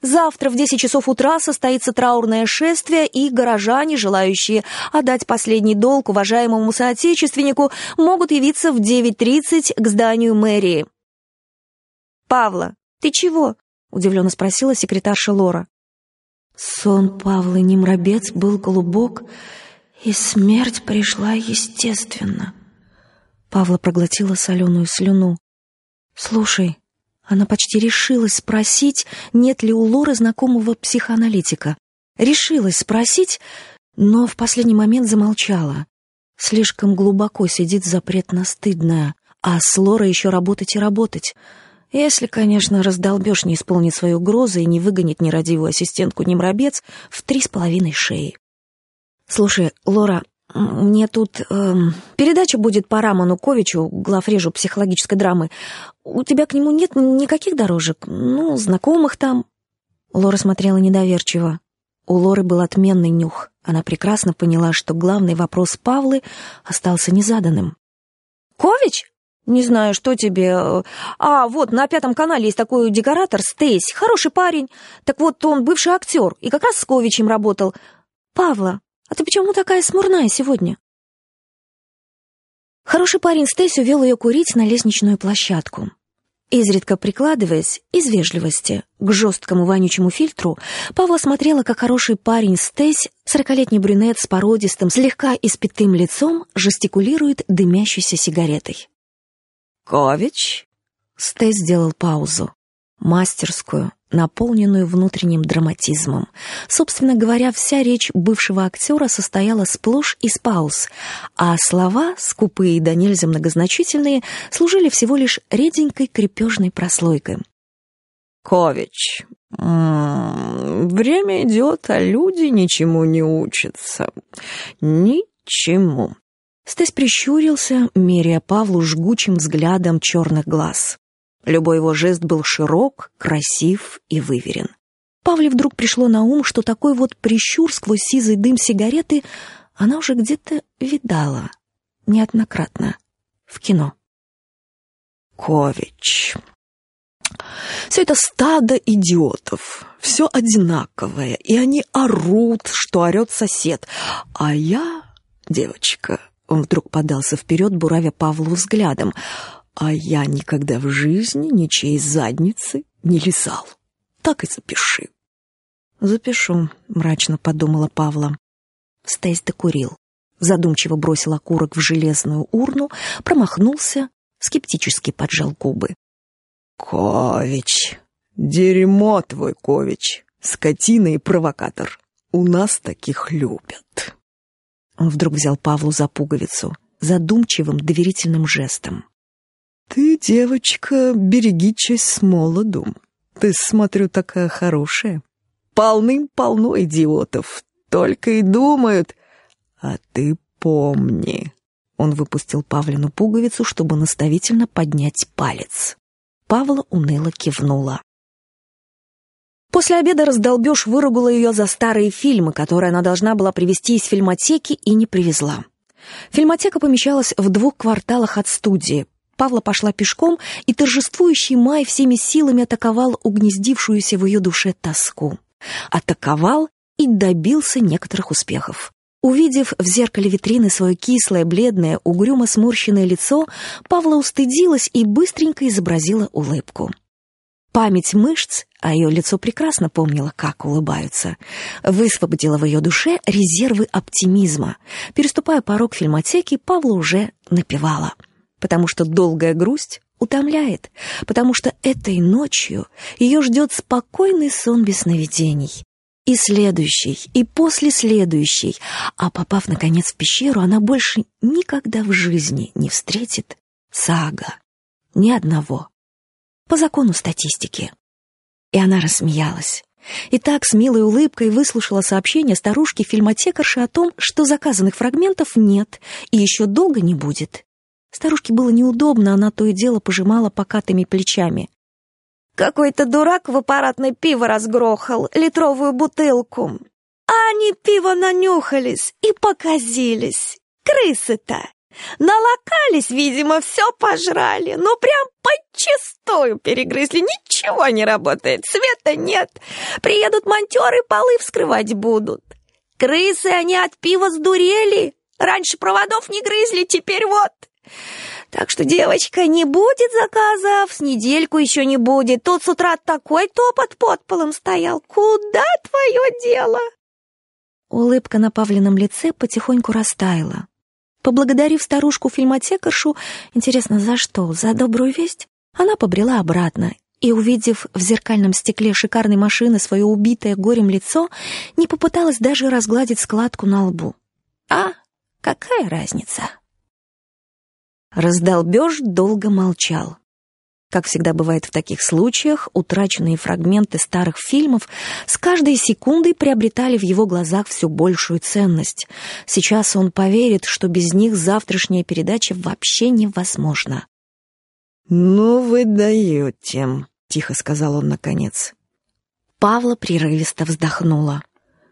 Завтра в 10 часов утра состоится траурное шествие, и горожане, желающие отдать последний долг уважаемому соотечественнику, могут явиться в 9.30 к зданию мэрии. «Павла, ты чего?» — удивленно спросила секретарша Лора. Сон Павлы Немробец был глубок, и смерть пришла естественно. Павла проглотила соленую слюну. «Слушай, она почти решилась спросить, нет ли у Лоры знакомого психоаналитика. Решилась спросить, но в последний момент замолчала. Слишком глубоко сидит запрет на а с Лорой еще работать и работать. Если, конечно, раздолбеж не исполнит свою угрозу и не выгонит нерадивую ассистентку Немробец в три с половиной шеи. «Слушай, Лора, мне тут э, передача будет по Раману Ковичу, главрежу психологической драмы. У тебя к нему нет никаких дорожек? Ну, знакомых там?» Лора смотрела недоверчиво. У Лоры был отменный нюх. Она прекрасно поняла, что главный вопрос Павлы остался незаданным. «Кович? Не знаю, что тебе... А, вот, на Пятом канале есть такой декоратор Стейс. Хороший парень. Так вот, он бывший актер и как раз с Ковичем работал. Павла, ты почему такая смурная сегодня?» Хороший парень Стейс увел ее курить на лестничную площадку. Изредка прикладываясь, из вежливости, к жесткому вонючему фильтру, Павла смотрела, как хороший парень Стейс, сорокалетний брюнет с породистым, слегка испятым лицом, жестикулирует дымящейся сигаретой. «Кович?» Стейс сделал паузу. Мастерскую, наполненную внутренним драматизмом. Собственно говоря, вся речь бывшего актера состояла сплошь из пауз, а слова, скупые и до нельзя многозначительные, служили всего лишь реденькой крепежной прослойкой. «Кович, время идет, а люди ничему не учатся. Ничему». Стес прищурился, меряя Павлу жгучим взглядом черных глаз. Любой его жест был широк, красив и выверен. Павле вдруг пришло на ум, что такой вот прищур сквозь сизый дым сигареты она уже где-то видала, неоднократно, в кино. Кович. Все это стадо идиотов, все одинаковое, и они орут, что орет сосед. А я, девочка, он вдруг подался вперед, буравя Павлу взглядом, а я никогда в жизни ничьей задницы не лизал. Так и запиши. Запишу, мрачно подумала Павла. Стейс докурил. Задумчиво бросил окурок в железную урну, промахнулся, скептически поджал губы. Кович, дерьмо твой, Кович, скотина и провокатор. У нас таких любят. Он вдруг взял Павлу за пуговицу, задумчивым доверительным жестом. Ты, девочка, береги честь с молоду. Ты, смотрю, такая хорошая. Полным-полно идиотов. Только и думают. А ты помни. Он выпустил Павлину пуговицу, чтобы наставительно поднять палец. Павла уныло кивнула. После обеда раздолбеж выругала ее за старые фильмы, которые она должна была привезти из фильмотеки и не привезла. Фильмотека помещалась в двух кварталах от студии, Павла пошла пешком, и торжествующий май всеми силами атаковал угнездившуюся в ее душе тоску. Атаковал и добился некоторых успехов. Увидев в зеркале витрины свое кислое, бледное, угрюмо сморщенное лицо, Павла устыдилась и быстренько изобразила улыбку. Память мышц, а ее лицо прекрасно помнило, как улыбаются, высвободила в ее душе резервы оптимизма. Переступая порог фильмотеки, Павла уже напевала — потому что долгая грусть утомляет, потому что этой ночью ее ждет спокойный сон без сновидений. И следующий, и после следующий, а попав, наконец, в пещеру, она больше никогда в жизни не встретит сага. Ни одного. По закону статистики. И она рассмеялась. И так с милой улыбкой выслушала сообщение старушки-фильмотекарши о том, что заказанных фрагментов нет и еще долго не будет. Старушке было неудобно, она то и дело пожимала покатыми плечами. «Какой-то дурак в аппаратное пиво разгрохал, литровую бутылку. А они пиво нанюхались и показились. Крысы-то! Налокались, видимо, все пожрали. Ну, прям подчистую перегрызли. Ничего не работает, света нет. Приедут монтеры, полы вскрывать будут. Крысы они от пива сдурели. Раньше проводов не грызли, теперь вот. Так что, девочка, не будет заказов, с недельку еще не будет. Тут с утра такой топот под полом стоял. Куда твое дело? Улыбка на Павлином лице потихоньку растаяла. Поблагодарив старушку-фильмотекаршу, интересно, за что, за добрую весть, она побрела обратно и, увидев в зеркальном стекле шикарной машины свое убитое горем лицо, не попыталась даже разгладить складку на лбу. А какая разница? Раздолбеж долго молчал. Как всегда бывает в таких случаях, утраченные фрагменты старых фильмов с каждой секундой приобретали в его глазах все большую ценность. Сейчас он поверит, что без них завтрашняя передача вообще невозможна. «Ну вы даете», — тихо сказал он наконец. Павла прерывисто вздохнула.